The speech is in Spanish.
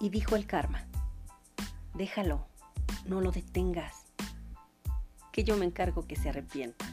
Y dijo el karma, déjalo, no lo detengas, que yo me encargo que se arrepienta.